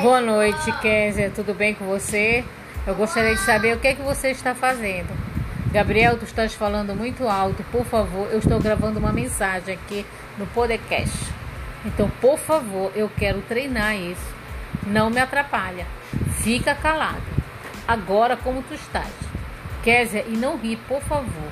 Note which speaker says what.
Speaker 1: Boa noite, Kézia. Tudo bem com você? Eu gostaria de saber o que é que você está fazendo. Gabriel, tu estás falando muito alto. Por favor, eu estou gravando uma mensagem aqui no podcast. Então, por favor, eu quero treinar isso. Não me atrapalha. Fica calado. Agora como tu estás. Kézia, e não ri, por favor.